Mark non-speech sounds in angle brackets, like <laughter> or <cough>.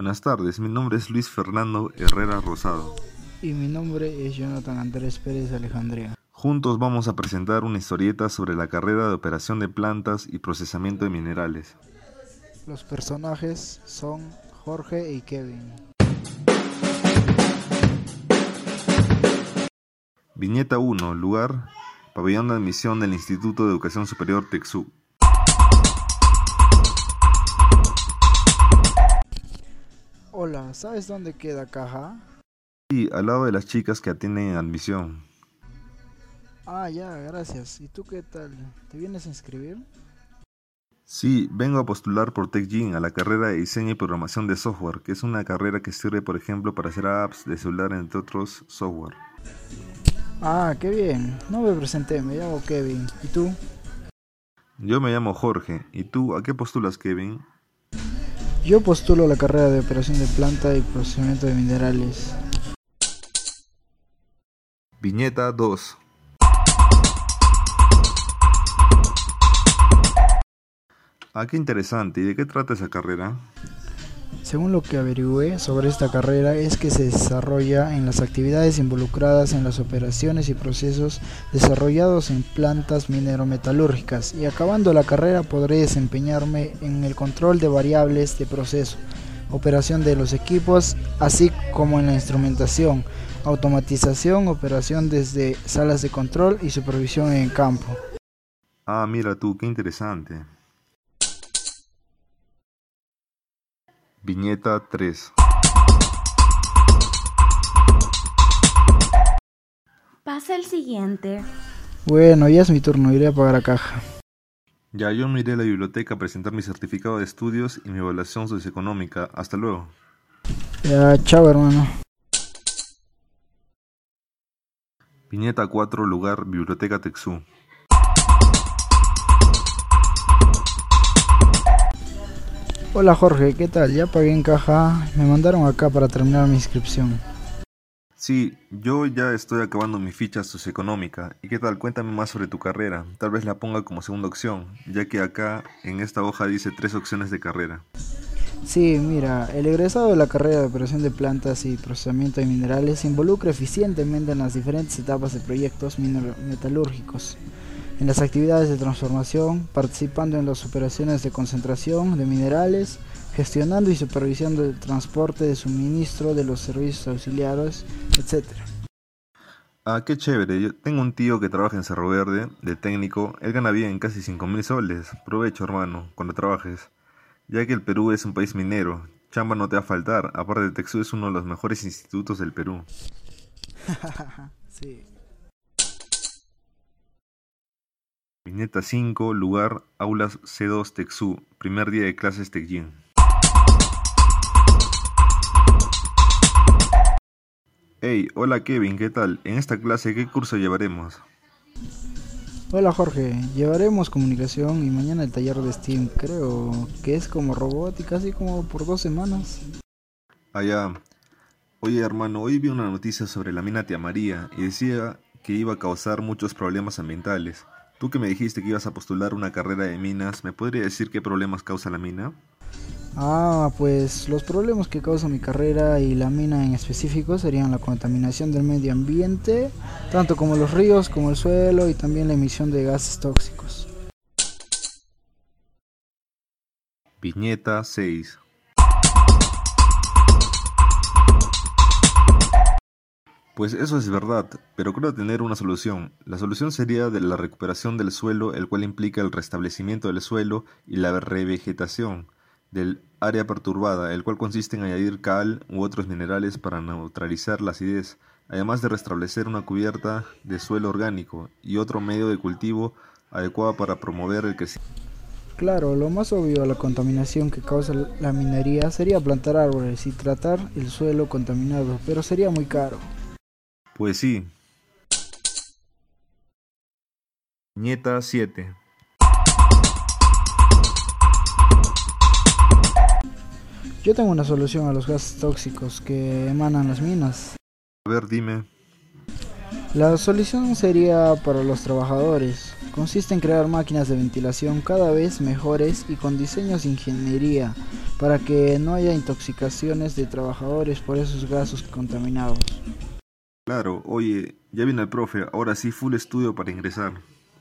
Buenas tardes, mi nombre es Luis Fernando Herrera Rosado. Y mi nombre es Jonathan Andrés Pérez Alejandría. Juntos vamos a presentar una historieta sobre la carrera de operación de plantas y procesamiento de minerales. Los personajes son Jorge y Kevin. Viñeta 1, lugar, pabellón de admisión del Instituto de Educación Superior Texú. Hola, ¿sabes dónde queda caja? Sí, al lado de las chicas que atienden admisión. Ah, ya, gracias. ¿Y tú qué tal? ¿Te vienes a inscribir? Sí, vengo a postular por TechGen a la carrera de diseño y programación de software, que es una carrera que sirve, por ejemplo, para hacer apps de celular, entre otros software. Ah, qué bien. No me presenté, me llamo Kevin. ¿Y tú? Yo me llamo Jorge. ¿Y tú a qué postulas, Kevin? Yo postulo la carrera de operación de planta y procesamiento de minerales. Viñeta 2. Ah, qué interesante. ¿Y de qué trata esa carrera? Según lo que averigüé sobre esta carrera es que se desarrolla en las actividades involucradas en las operaciones y procesos desarrollados en plantas minerometalúrgicas y acabando la carrera podré desempeñarme en el control de variables de proceso, operación de los equipos, así como en la instrumentación, automatización, operación desde salas de control y supervisión en campo. Ah, mira tú, qué interesante. Viñeta 3 Pasa el siguiente. Bueno, ya es mi turno, iré a pagar la caja. Ya, yo me iré a la biblioteca a presentar mi certificado de estudios y mi evaluación socioeconómica. Hasta luego. Ya, chao hermano. Viñeta 4, lugar, Biblioteca Texú. Hola Jorge, ¿qué tal? Ya pagué en caja. Me mandaron acá para terminar mi inscripción. Sí, yo ya estoy acabando mi ficha socioeconómica. ¿Y qué tal? Cuéntame más sobre tu carrera. Tal vez la ponga como segunda opción, ya que acá en esta hoja dice tres opciones de carrera. Sí, mira, el egresado de la carrera de operación de plantas y procesamiento de minerales se involucra eficientemente en las diferentes etapas de proyectos metalúrgicos en las actividades de transformación, participando en las operaciones de concentración de minerales, gestionando y supervisando el transporte de suministro de los servicios auxiliares, etc. Ah, qué chévere. Yo tengo un tío que trabaja en Cerro Verde, de técnico. Él gana bien, casi 5 mil soles. Provecho, hermano, cuando trabajes. Ya que el Perú es un país minero. Chamba no te va a faltar. Aparte, Texú es uno de los mejores institutos del Perú. <laughs> sí. Viñeta 5, lugar, aulas C2 Texú, primer día de clases Techin. Hey, hola Kevin, ¿qué tal? En esta clase, ¿qué curso llevaremos? Hola Jorge, llevaremos comunicación y mañana el taller de Steam, creo que es como robótica, así como por dos semanas. Allá. Oye hermano, hoy vi una noticia sobre la mina Tia María y decía que iba a causar muchos problemas ambientales. Tú que me dijiste que ibas a postular una carrera de minas, ¿me podría decir qué problemas causa la mina? Ah, pues los problemas que causa mi carrera y la mina en específico serían la contaminación del medio ambiente, tanto como los ríos como el suelo y también la emisión de gases tóxicos. Viñeta 6 Pues eso es verdad, pero creo tener una solución. La solución sería la recuperación del suelo, el cual implica el restablecimiento del suelo y la revegetación del área perturbada, el cual consiste en añadir cal u otros minerales para neutralizar la acidez, además de restablecer una cubierta de suelo orgánico y otro medio de cultivo adecuado para promover el crecimiento. Claro, lo más obvio a la contaminación que causa la minería sería plantar árboles y tratar el suelo contaminado, pero sería muy caro. Pues sí. Nieta 7. Yo tengo una solución a los gases tóxicos que emanan las minas. A ver, dime. La solución sería para los trabajadores. Consiste en crear máquinas de ventilación cada vez mejores y con diseños de ingeniería para que no haya intoxicaciones de trabajadores por esos gases contaminados. Claro, oye, ya viene el profe, ahora sí full estudio para ingresar.